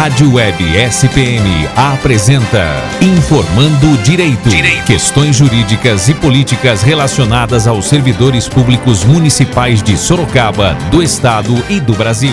Rádio Web SPM apresenta Informando Direito. Direito. Questões jurídicas e políticas relacionadas aos servidores públicos municipais de Sorocaba, do Estado e do Brasil.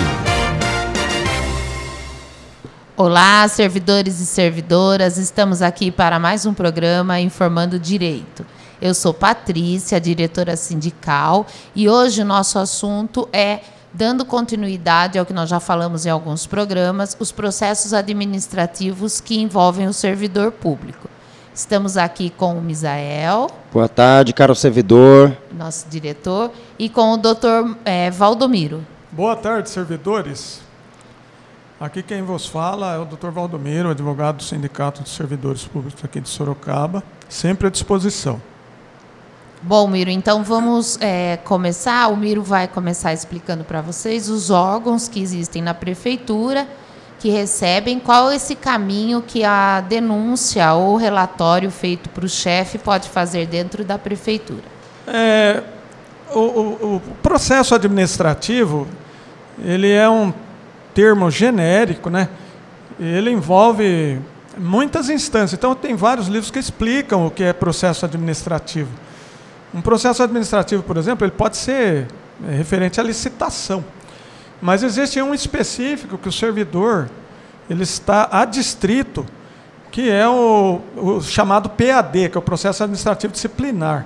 Olá, servidores e servidoras, estamos aqui para mais um programa Informando Direito. Eu sou Patrícia, diretora sindical, e hoje o nosso assunto é dando continuidade ao que nós já falamos em alguns programas, os processos administrativos que envolvem o servidor público. Estamos aqui com o Misael. Boa tarde, caro servidor. Nosso diretor. E com o doutor é, Valdomiro. Boa tarde, servidores. Aqui quem vos fala é o doutor Valdomiro, advogado do Sindicato dos Servidores Públicos aqui de Sorocaba, sempre à disposição. Bom, Miro, então vamos é, começar. O Miro vai começar explicando para vocês os órgãos que existem na prefeitura que recebem, qual é esse caminho que a denúncia ou relatório feito para o chefe pode fazer dentro da prefeitura. É, o, o, o processo administrativo ele é um termo genérico, né? Ele envolve muitas instâncias. Então tem vários livros que explicam o que é processo administrativo. Um processo administrativo, por exemplo, ele pode ser é, referente à licitação, mas existe um específico que o servidor ele está adstrito, que é o, o chamado PAD, que é o processo administrativo disciplinar.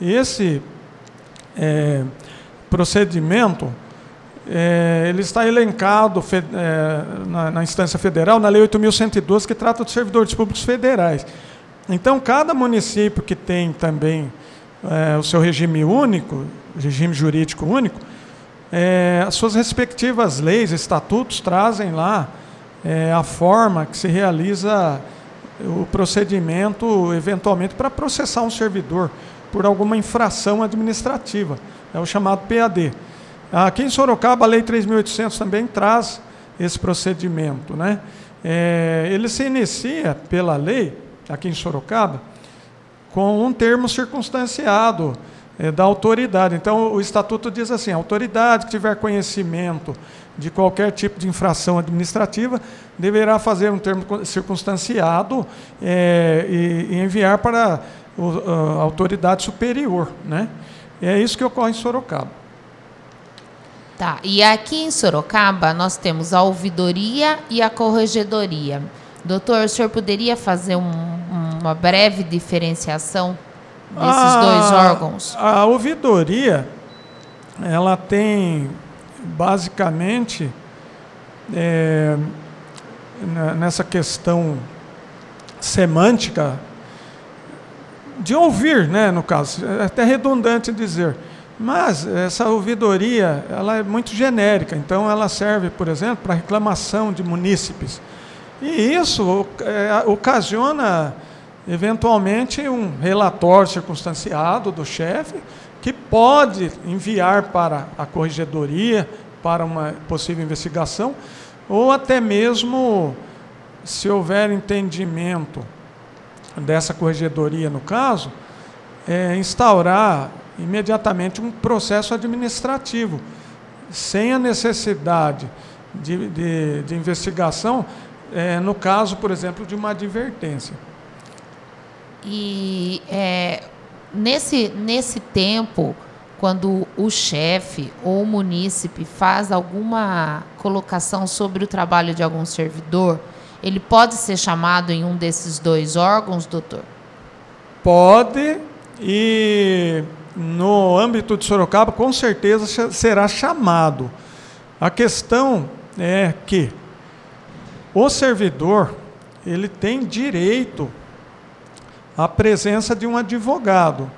Esse é, procedimento é, ele está elencado é, na, na, instância federal, na Lei 8.112, que trata dos servidores públicos federais. Então, cada município que tem também é, o seu regime único, regime jurídico único, é, as suas respectivas leis, estatutos trazem lá é, a forma que se realiza o procedimento, eventualmente, para processar um servidor por alguma infração administrativa. É o chamado PAD. Aqui em Sorocaba, a Lei 3.800 também traz esse procedimento. Né? É, ele se inicia pela lei, aqui em Sorocaba, com um termo circunstanciado é, da autoridade. Então, o estatuto diz assim: a autoridade que tiver conhecimento de qualquer tipo de infração administrativa deverá fazer um termo circunstanciado é, e, e, enviar para a autoridade superior. Né? E é isso que ocorre em Sorocaba. Tá, e aqui em Sorocaba nós temos a ouvidoria e a corregedoria. Doutor, o senhor poderia fazer um, uma breve diferenciação desses a, dois órgãos? A ouvidoria, ela tem basicamente é, nessa questão semântica de ouvir, né, no caso, é até redundante dizer. Mas essa ouvidoria, ela é muito genérica, então ela serve, por exemplo, para reclamação de munícipes. E isso é, ocasiona, eventualmente, um relatório circunstanciado do chefe, que pode enviar para a corregedoria, para uma possível investigação, ou até mesmo, se houver entendimento dessa corregedoria, no caso, é, instaurar imediatamente um processo administrativo, sem a necessidade de, de, de investigação é, no caso, por exemplo, de uma advertência. E é, nesse, nesse tempo, quando o chefe ou o munícipe faz alguma colocação sobre o trabalho de algum servidor, ele pode ser chamado em um desses dois órgãos, doutor? Pode, e no âmbito de Sorocaba, com certeza será chamado. A questão é que o servidor, ele tem direito à presença de um advogado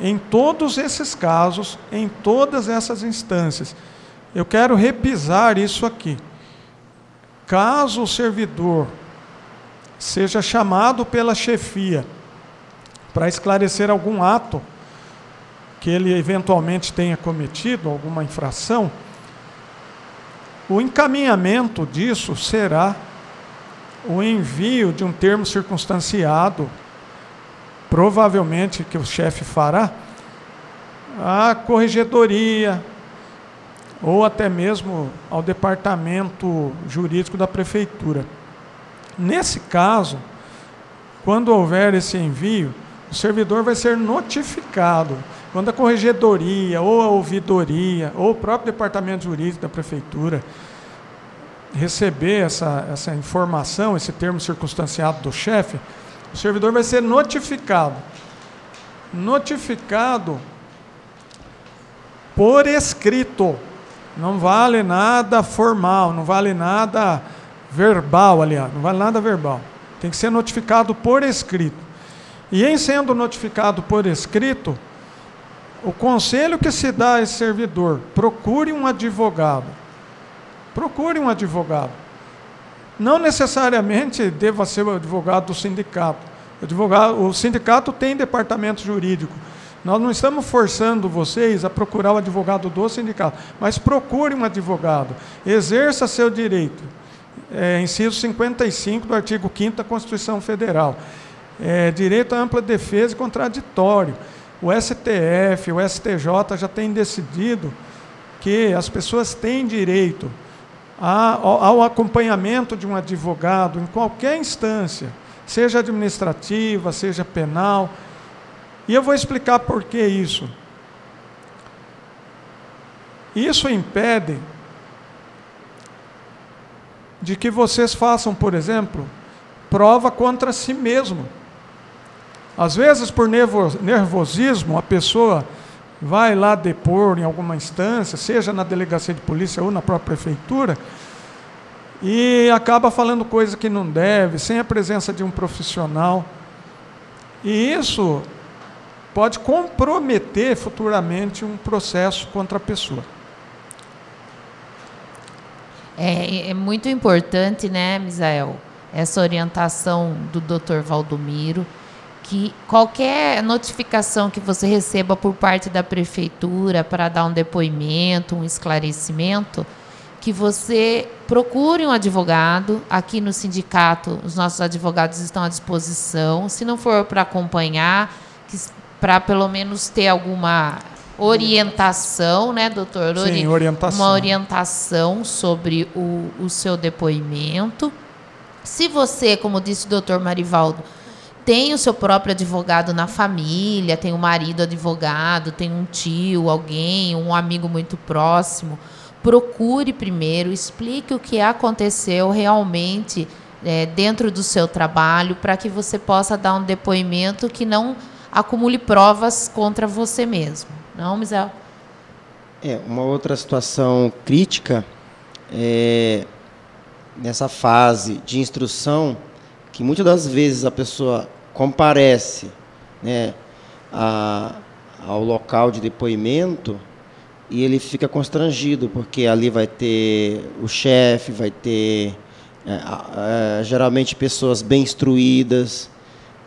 em todos esses casos, em todas essas instâncias. Eu quero repisar isso aqui. Caso o servidor seja chamado pela chefia para esclarecer algum ato que ele eventualmente tenha cometido, alguma infração, o encaminhamento disso será o envio de um termo circunstanciado, provavelmente que o chefe fará, à corregedoria, ou até mesmo ao departamento jurídico da prefeitura. Nesse caso, quando houver esse envio, o servidor vai ser notificado. Quando a corregedoria, ou a ouvidoria, ou o próprio departamento jurídico da prefeitura receber essa, essa informação, esse termo circunstanciado do chefe, o servidor vai ser notificado. Notificado por escrito. Não vale nada formal, não vale nada verbal, aliás, não vale nada verbal. Tem que ser notificado por escrito. E em sendo notificado por escrito, o conselho que se dá a esse servidor, procure um advogado. Procure um advogado. Não necessariamente deva ser o advogado do sindicato. O, advogado, o sindicato tem departamento jurídico. Nós não estamos forçando vocês a procurar o advogado do sindicato, mas procure um advogado. Exerça seu direito. É, inciso 55 do artigo 5 da Constituição Federal. É, direito à ampla defesa e contraditório. O STF, o STJ já tem decidido que as pessoas têm direito ao acompanhamento de um advogado em qualquer instância, seja administrativa, seja penal. E eu vou explicar por que isso. Isso impede de que vocês façam, por exemplo, prova contra si mesmo. Às vezes, por nervosismo, a pessoa vai lá depor em alguma instância, seja na delegacia de polícia ou na própria prefeitura, e acaba falando coisa que não deve, sem a presença de um profissional. E isso pode comprometer futuramente um processo contra a pessoa. É, é muito importante, né, Misael, essa orientação do Dr. Valdomiro que qualquer notificação que você receba por parte da prefeitura para dar um depoimento, um esclarecimento, que você procure um advogado. Aqui no sindicato, os nossos advogados estão à disposição. Se não for para acompanhar, para pelo menos ter alguma orientação, né, doutor? Sim, orientação. Uma orientação sobre o, o seu depoimento. Se você, como disse o doutor Marivaldo, tem o seu próprio advogado na família, tem um marido advogado, tem um tio, alguém, um amigo muito próximo. Procure primeiro, explique o que aconteceu realmente é, dentro do seu trabalho, para que você possa dar um depoimento que não acumule provas contra você mesmo. Não, Misael? É, uma outra situação crítica é nessa fase de instrução que muitas das vezes a pessoa comparece né, a, ao local de depoimento e ele fica constrangido, porque ali vai ter o chefe, vai ter é, é, geralmente pessoas bem instruídas,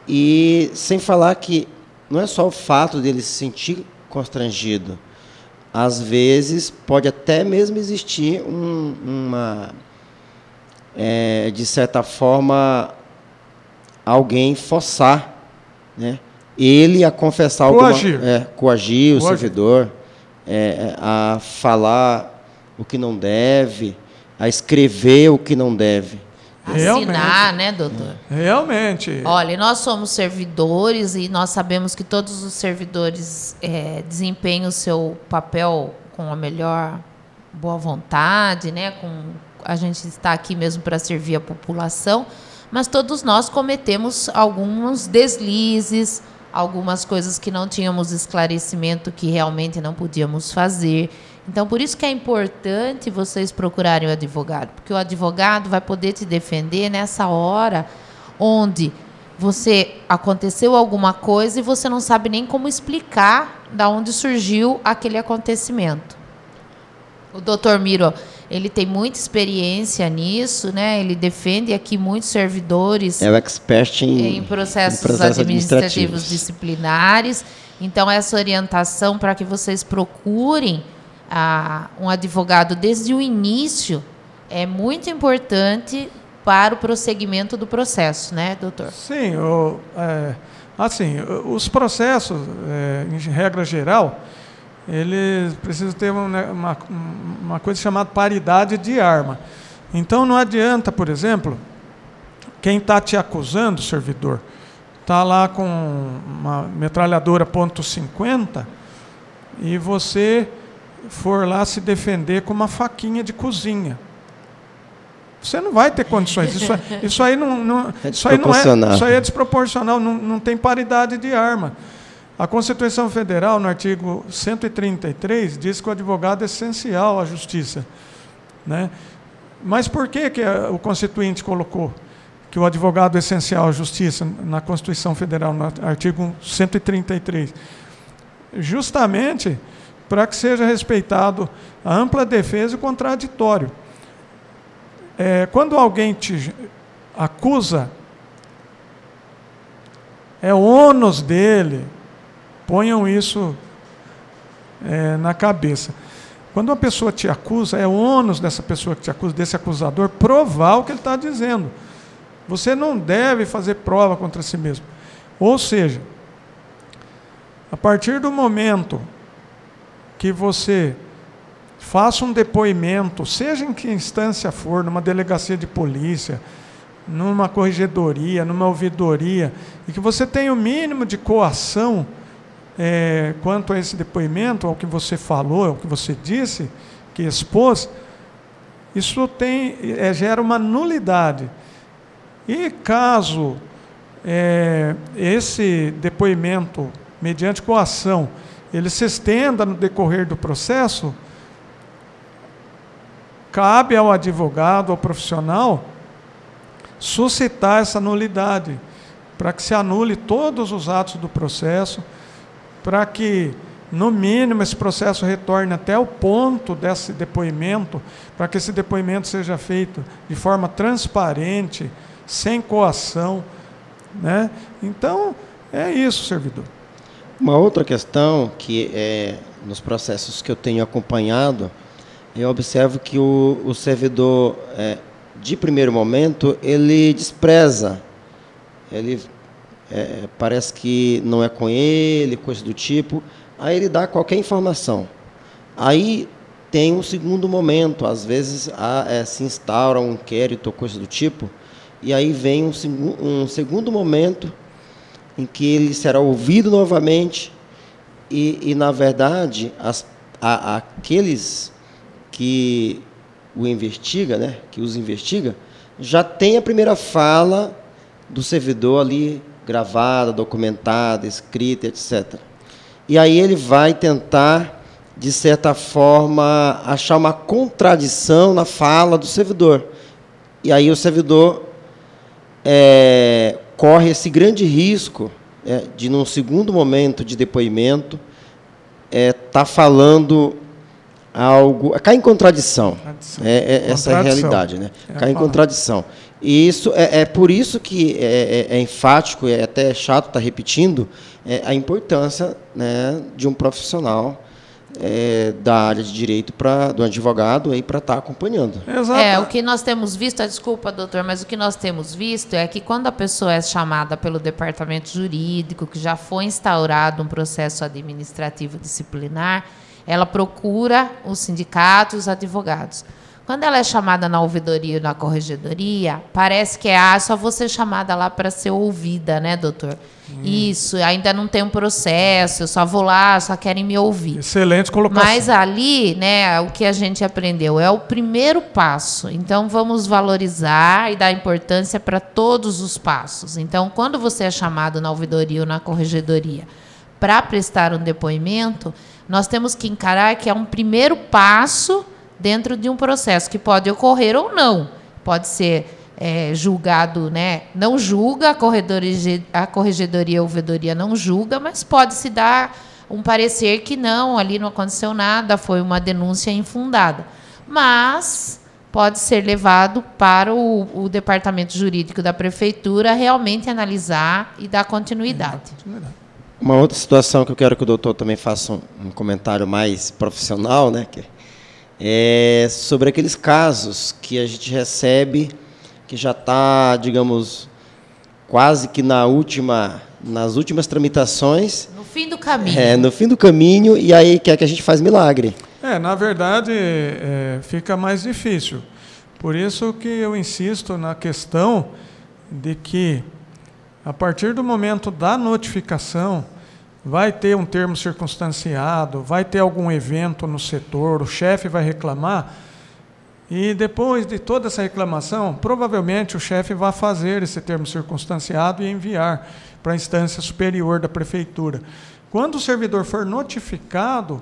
e sem falar que não é só o fato dele se sentir constrangido, às vezes pode até mesmo existir um, uma, é, de certa forma, alguém forçar né, ele a confessar coagir. alguma é, coagir o coagir. servidor é, a falar o que não deve, a escrever o que não deve. Assinar, né, doutor? Realmente. Olha, nós somos servidores e nós sabemos que todos os servidores é, desempenham o seu papel com a melhor boa vontade, né? Com a gente está aqui mesmo para servir a população mas todos nós cometemos alguns deslizes, algumas coisas que não tínhamos esclarecimento que realmente não podíamos fazer. Então, por isso que é importante vocês procurarem o advogado, porque o advogado vai poder te defender nessa hora onde você aconteceu alguma coisa e você não sabe nem como explicar da onde surgiu aquele acontecimento. O doutor Miro ele tem muita experiência nisso, né? Ele defende aqui muitos servidores. É o expert em, em processos, em processos administrativos, administrativos disciplinares. Então, essa orientação para que vocês procurem ah, um advogado desde o início é muito importante para o prosseguimento do processo, né, doutor? Sim, o, é, assim, os processos, é, em regra geral, eles precisam ter uma, uma, uma coisa chamada paridade de arma. Então não adianta, por exemplo, quem está te acusando, servidor, está lá com uma metralhadora ponto .50 e você for lá se defender com uma faquinha de cozinha. Você não vai ter condições. Isso, isso aí não, não É isso aí não é, desproporcional. isso aí é desproporcional, não, não tem paridade de arma. A Constituição Federal, no artigo 133, diz que o advogado é essencial à justiça. Né? Mas por que, que o Constituinte colocou que o advogado é essencial à justiça na Constituição Federal, no artigo 133? Justamente para que seja respeitado a ampla defesa e o contraditório. É, quando alguém te acusa, é ônus dele, ponham isso é, na cabeça. Quando uma pessoa te acusa, é ônus dessa pessoa que te acusa, desse acusador, provar o que ele está dizendo. Você não deve fazer prova contra si mesmo. Ou seja, a partir do momento que você faça um depoimento, seja em que instância for, numa delegacia de polícia, numa corregedoria, numa ouvidoria, e que você tenha o mínimo de coação é, quanto a esse depoimento, ao que você falou, ao que você disse, que expôs, isso tem, é, gera uma nulidade. E caso é, esse depoimento, mediante coação, ele se estenda no decorrer do processo, cabe ao advogado, ao profissional, suscitar essa nulidade, para que se anule todos os atos do processo, para que, no mínimo, esse processo retorne até o ponto desse depoimento, para que esse depoimento seja feito de forma transparente, sem coação. Né? Então, é isso, servidor. Uma outra questão que é nos processos que eu tenho acompanhado, eu observo que o, o servidor, é, de primeiro momento, ele despreza, ele é, parece que não é com ele, coisa do tipo, aí ele dá qualquer informação. Aí tem um segundo momento, às vezes há, é, se instaura um inquérito ou coisa do tipo, e aí vem um, um segundo momento em que ele será ouvido novamente e, e na verdade, as, a- aqueles que o investiga, né, que os investiga, já tem a primeira fala do servidor ali gravada, documentada, escrita, etc. E aí ele vai tentar, de certa forma, achar uma contradição na fala do servidor. E aí o servidor é, corre esse grande risco é, de, num segundo momento de depoimento, estar falando algo. cai em contradição. Contradição. É, é- essa é a Contradição. realidade, né? É cai em contradição. E isso é, é por isso que é, é- é enfático, é até chato estar repetindo, é, a importância né, de um profissional é, da área de direito, pra, do advogado, aí para estar acompanhando. Exato. É, o que nós temos visto, ah, desculpa, doutor, mas o que nós temos visto é que quando a pessoa é chamada pelo departamento jurídico, que já foi instaurado um processo administrativo disciplinar, ela procura os sindicatos, os advogados. Quando ela é chamada na ouvidoria ou na corregedoria, parece que é ah, só ser chamada lá para ser ouvida, né, doutor? Isso, ainda não tem um processo, eu só vou lá, só querem me ouvir. Excelente colocação. Mas ali, né, o que a gente aprendeu é o primeiro passo. Então vamos valorizar e dar importância para todos os passos. Então, quando você é chamado na ouvidoria ou na corregedoria para prestar um depoimento, nós temos que encarar que é um primeiro passo dentro de um processo que pode ocorrer ou não. Pode ser é, julgado, né? Não julga, a corredoria, a corregedoria ou ouvidoria não julga, mas pode se dar um parecer que não, ali não aconteceu nada, foi uma denúncia infundada. Mas pode ser levado para o, o departamento jurídico da prefeitura realmente analisar e dar continuidade. Uma outra situação que eu quero que o doutor também faça um, um comentário mais profissional, né, que é sobre aqueles casos que a gente recebe que já está, digamos, quase que na última, nas últimas tramitações No fim do caminho. É, no fim do caminho, e aí quer que a gente faz milagre. É, na verdade, é, fica mais difícil. Por isso que eu insisto na questão de que, a partir do momento da notificação, vai ter um termo circunstanciado, vai ter algum evento no setor, o chefe vai reclamar, e depois de toda essa reclamação, provavelmente o chefe vai fazer esse termo circunstanciado e enviar para a instância superior da prefeitura. Quando o servidor for notificado,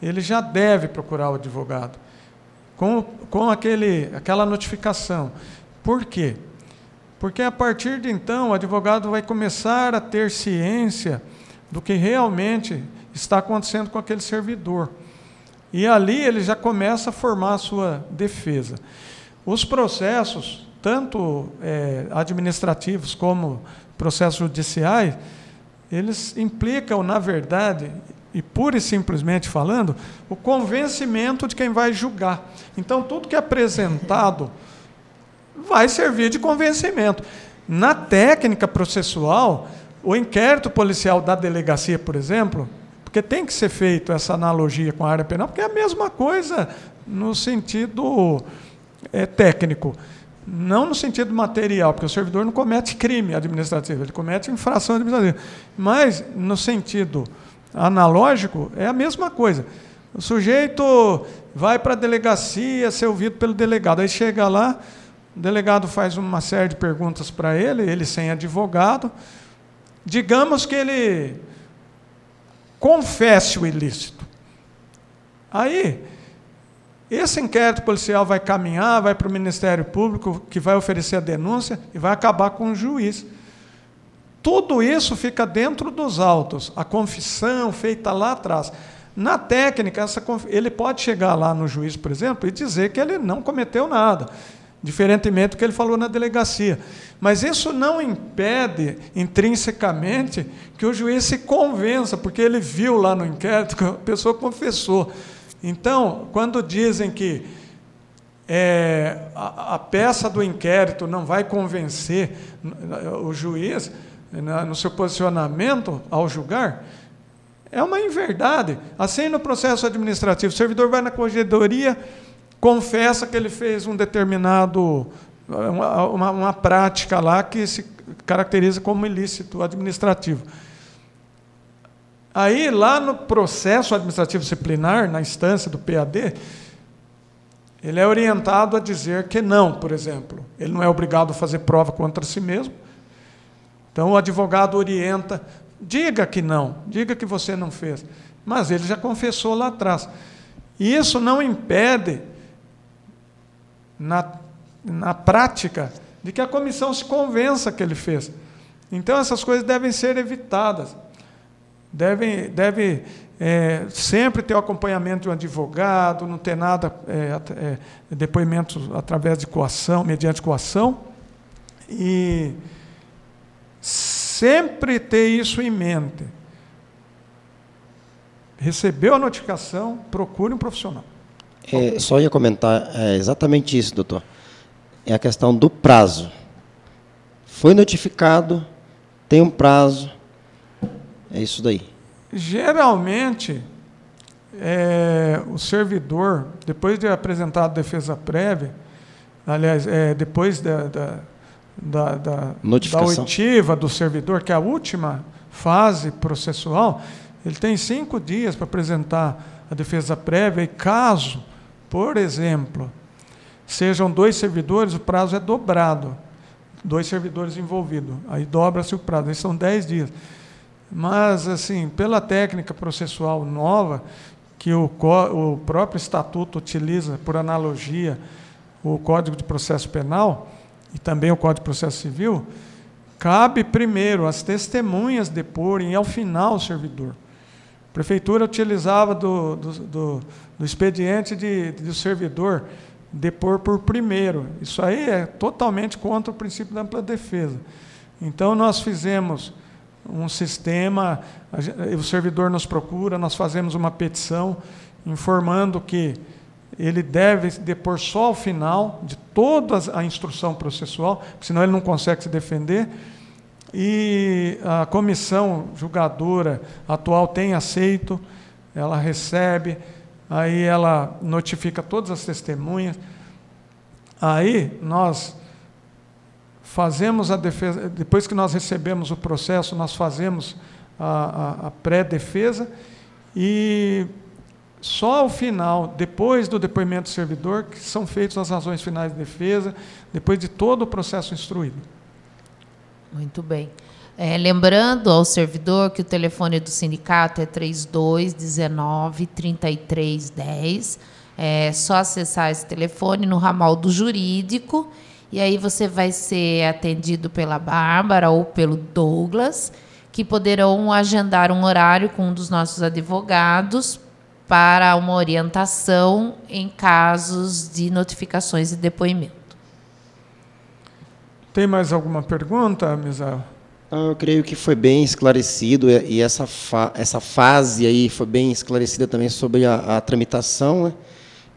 ele já deve procurar o advogado com, com aquele, aquela notificação. Por quê? Porque a partir de então o advogado vai começar a ter ciência do que realmente está acontecendo com aquele servidor. E ali ele já começa a formar a sua defesa. Os processos, tanto é, administrativos como processos judiciais, eles implicam, na verdade, e pura e simplesmente falando, o convencimento de quem vai julgar. Então, tudo que é apresentado vai servir de convencimento. Na técnica processual, o inquérito policial da delegacia, por exemplo, porque tem que ser feito essa analogia com a área penal, porque é a mesma coisa no sentido é, técnico, não no sentido material, porque o servidor não comete crime administrativo, ele comete infração administrativa, mas no sentido analógico é a mesma coisa. O sujeito vai para a delegacia ser ouvido pelo delegado, aí chega lá, o delegado faz uma série de perguntas para ele, ele sem advogado, digamos que ele confesse o ilícito. Aí, esse inquérito policial vai caminhar, vai para o Ministério Público, que vai oferecer a denúncia e vai acabar com o juiz. Tudo isso fica dentro dos autos, a confissão feita lá atrás. Na técnica, essa, ele pode chegar lá no juiz, por exemplo, e dizer que ele não cometeu nada diferentemente do que ele falou na delegacia. Mas isso não impede, intrinsecamente, que o juiz se convença, porque ele viu lá no inquérito que a pessoa confessou. Então, quando dizem que é, a, a, peça do inquérito não vai convencer o juiz no seu posicionamento ao julgar, é uma inverdade. Assim, no processo administrativo, o servidor vai na corregedoria confessa que ele fez um determinado uma, uma, uma, prática lá que se caracteriza como ilícito administrativo. Aí, lá no processo administrativo disciplinar, na instância do PAD, ele é orientado a dizer que não, por exemplo. Ele não é obrigado a fazer prova contra si mesmo. Então, o advogado orienta, diga que não, diga que você não fez. Mas ele já confessou lá atrás. E isso não impede na, na prática de que a comissão se convença que ele fez. Então, essas coisas devem ser evitadas. Devem, deve é, sempre ter o acompanhamento de um advogado, não ter nada, é, é, depoimentos através de coação, mediante coação. E sempre ter isso em mente. Recebeu a notificação, procure um profissional. É, só ia comentar é, exatamente isso, doutor. É a questão do prazo. Foi notificado, tem um prazo. É isso daí. Geralmente, é, o servidor, depois de apresentar a defesa prévia, aliás, é, depois da, da, da, da, da oitiva do servidor, que é a última fase processual, ele tem cinco dias para apresentar a defesa prévia e caso por exemplo, sejam dois servidores, o prazo é dobrado. Dois servidores envolvidos. Aí dobra-se o prazo. Aí são dez dias. Mas, assim, pela técnica processual nova, que o, o próprio estatuto utiliza, por analogia, o Código de Processo Penal e também o Código de Processo Civil, cabe primeiro as testemunhas deporem e, ao final, o servidor. Prefeitura utilizava do, do, do do expediente de, do servidor depor por primeiro. Isso aí é totalmente contra o princípio da ampla defesa. Então, nós fizemos um sistema, o servidor nos procura, nós fazemos uma petição informando que ele deve depor só ao final de toda a instrução processual, senão ele não consegue se defender. E a comissão julgadora atual tem aceito, ela recebe, aí ela notifica todas as testemunhas. Aí nós fazemos a defesa, depois que nós recebemos o processo, nós fazemos a, a, a pré-defesa e só ao final, depois do depoimento do servidor, que são feitas as razões finais de defesa, depois de todo o processo instruído. Muito bem. É, lembrando ao servidor que o telefone do sindicato é 3219 3310. É só acessar esse telefone no ramal do jurídico e aí você vai ser atendido pela Bárbara ou pelo Douglas, que poderão agendar um horário com um dos nossos advogados para uma orientação em casos de notificações e depoimento. Tem mais alguma pergunta, Misael? Eu creio que foi bem esclarecido e essa, fa essa fase aí foi bem esclarecida também sobre a, a tramitação. Né?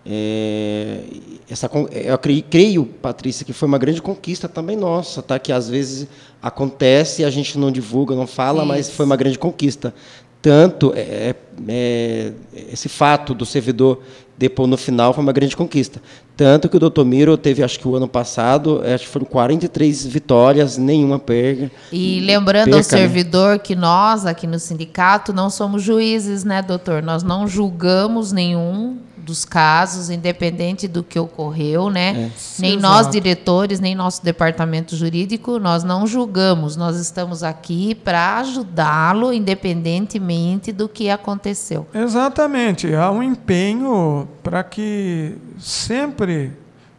É, essa, eu creio, creio, Patrícia, que foi uma grande conquista também nossa, tá? que às vezes acontece e a gente não divulga, não fala, Isso. mas foi uma grande conquista. Tanto é, é, é, esse fato do servidor depor no final foi uma grande conquista. Tanto que o doutor Miro teve, acho que o ano passado, acho que foram 43 vitórias, nenhuma perda. E lembrando perca, ao né? servidor né? que nós, aqui no sindicato, não somos juízes, né, doutor? Nós não julgamos nenhum dos casos, independente do que ocorreu, né? É, nem exato. nós, diretores, nem nosso departamento jurídico, nós não julgamos. Nós estamos aqui para ajudá-lo, independentemente do que aconteceu. Exatamente. Há um empenho para que sempre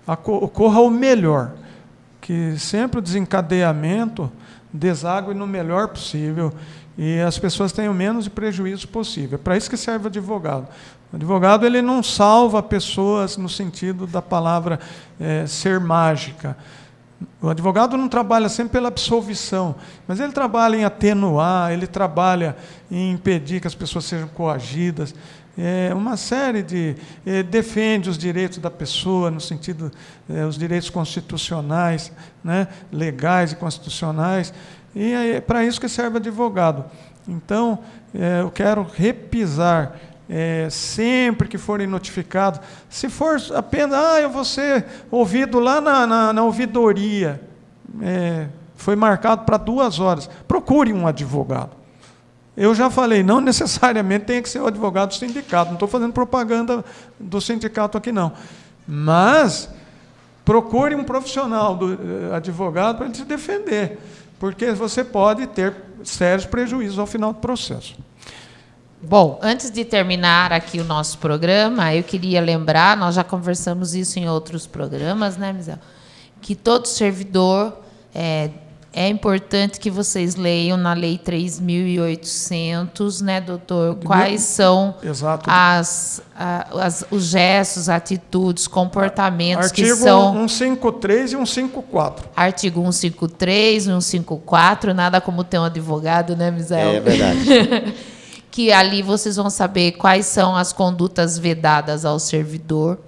ocorra o melhor, que sempre o desencadeamento deságue no melhor possível e as pessoas tenham menos prejuízo possível. É para isso que serve o advogado. O advogado ele não salva pessoas no sentido da palavra é, ser mágica. O advogado não trabalha sempre pela absolvição, mas ele trabalha em atenuar, ele trabalha em impedir que as pessoas sejam coagidas. É uma série de. É, defende os direitos da pessoa, no sentido. É, os direitos constitucionais, né, legais e constitucionais. E é para isso que serve advogado. Então, é, eu quero repisar é, sempre que forem notificados, se for apenas, ah, eu vou ser ouvido lá na, na, na ouvidoria, é, foi marcado para duas horas, procure um advogado. Eu já falei, não necessariamente tem que ser o advogado do sindicato, não estou fazendo propaganda do sindicato aqui não, mas procure um profissional do eh, advogado para ele se defender, porque você pode ter sérios prejuízos ao final do processo. Bom, antes de terminar aqui o nosso programa, eu queria lembrar, nós já conversamos isso em outros programas, né, Misel? Que todo servidor é, é importante que vocês leiam na Lei 3.800, né, doutor? Quais são as, as, os gestos, atitudes, comportamentos Artigo que são. 153 e 154. Artigo 153, 154, nada como ter um advogado, né, Misael? É verdade. que ali vocês vão saber quais são as condutas vedadas ao servidor.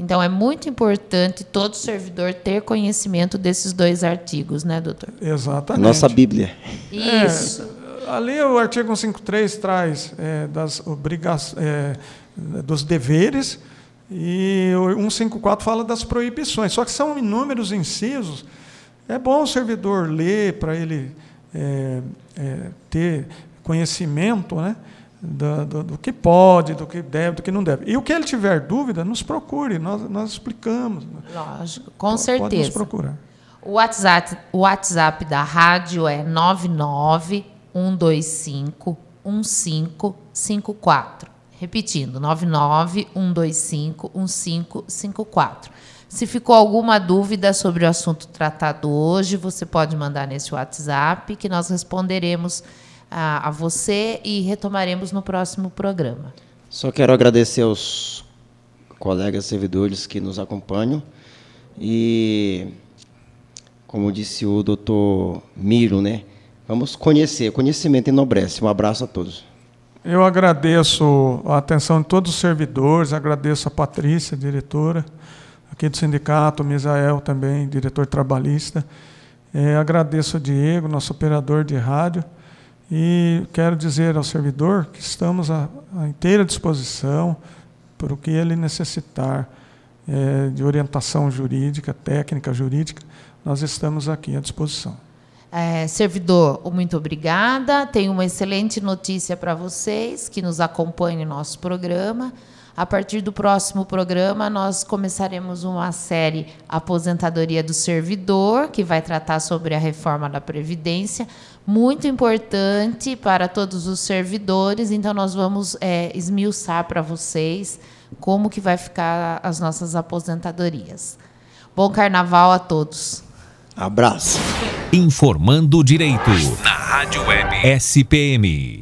Então, é muito importante todo servidor ter conhecimento desses dois artigos, né, doutor? Exatamente. Nossa Bíblia. Isso. É, ali o artigo 153 traz é, das obrigações, é, dos deveres e o 154 fala das proibições. Só que são inúmeros incisos. É bom o servidor ler para ele é, é, ter conhecimento, né? Do, do, do, que pode, do que deve, do que não deve. E o que ele tiver dúvida, nos procure, nós, nós explicamos. Lógico, com pode, certeza. Pode nos procurar. O WhatsApp, o WhatsApp da rádio é 99125 1554. Repetindo, 99125 1554. Se ficou alguma dúvida sobre o assunto tratado hoje, você pode mandar nesse WhatsApp que nós responderemos a, a você e retomaremos no próximo programa. Só quero agradecer aos colegas servidores que nos acompanham e, como disse o doutor Miro, né, vamos conhecer. Conhecimento enobrece. Um abraço a todos. Eu agradeço a atenção de todos os servidores, agradeço a Patrícia, diretora aqui do sindicato, o Misael também, diretor trabalhista. É, agradeço ao Diego, nosso operador de rádio, e quero dizer ao servidor que estamos à, à inteira disposição para o que ele necessitar é, de orientação jurídica, técnica jurídica, nós estamos aqui à disposição. É, servidor, muito obrigada. Tenho uma excelente notícia para vocês que nos acompanham no nosso programa. A partir do próximo programa, nós começaremos uma série Aposentadoria do Servidor, que vai tratar sobre a reforma da Previdência, muito importante para todos os servidores. Então, nós vamos é, esmiuçar para vocês como que vai ficar as nossas aposentadorias. Bom carnaval a todos. Abraço. Informando Direito. Na Rádio Web SPM.